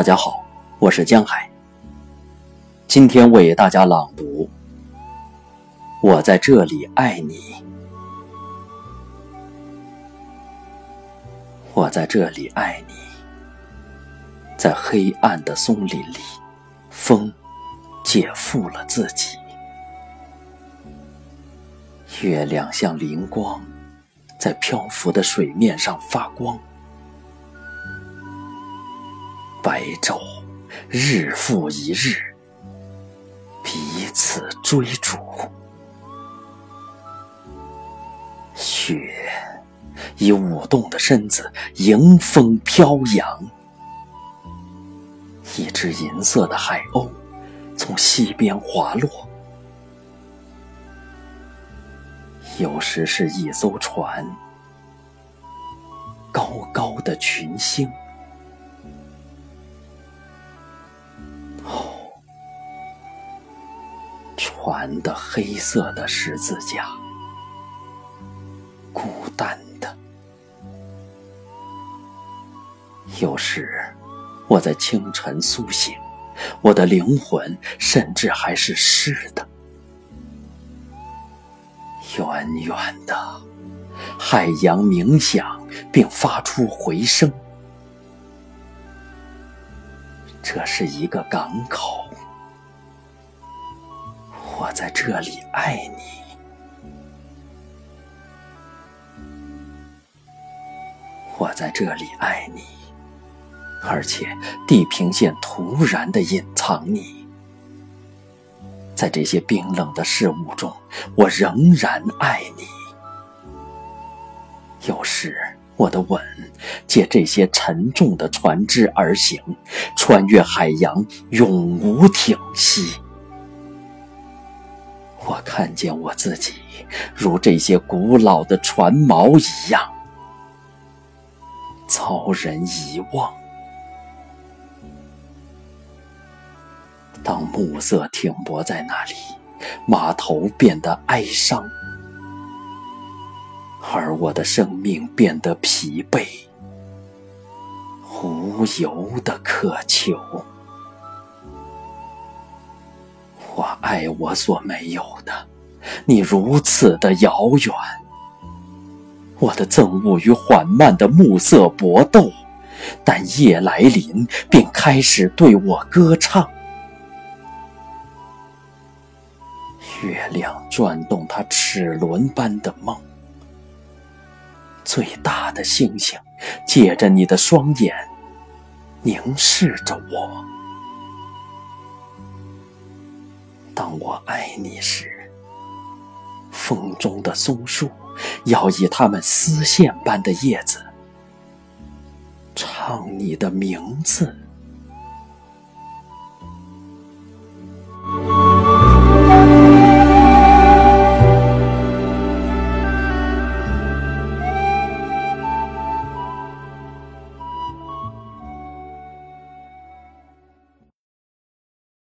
大家好，我是江海。今天为大家朗读《我在这里爱你》。我在这里爱你，在黑暗的松林里，风解缚了自己，月亮像灵光，在漂浮的水面上发光。白昼，日复一日，彼此追逐。雪以舞动的身子迎风飘扬。一只银色的海鸥从溪边滑落。有时是一艘船，高高的群星。船的黑色的十字架，孤单的。有时，我在清晨苏醒，我的灵魂甚至还是湿的。远远的，海洋冥想并发出回声。这是一个港口。在这里爱你，我在这里爱你，而且地平线突然的隐藏你，在这些冰冷的事物中，我仍然爱你。有时，我的吻借这些沉重的船只而行，穿越海洋，永无停息。我看见我自己，如这些古老的船锚一样，遭人遗忘。当暮色停泊在那里，码头变得哀伤，而我的生命变得疲惫，无由的渴求。爱我所没有的，你如此的遥远。我的憎恶与缓慢的暮色搏斗，但夜来临，并开始对我歌唱。月亮转动它齿轮般的梦，最大的星星借着你的双眼凝视着我。当我爱你时，风中的松树要以它们丝线般的叶子唱你的名字。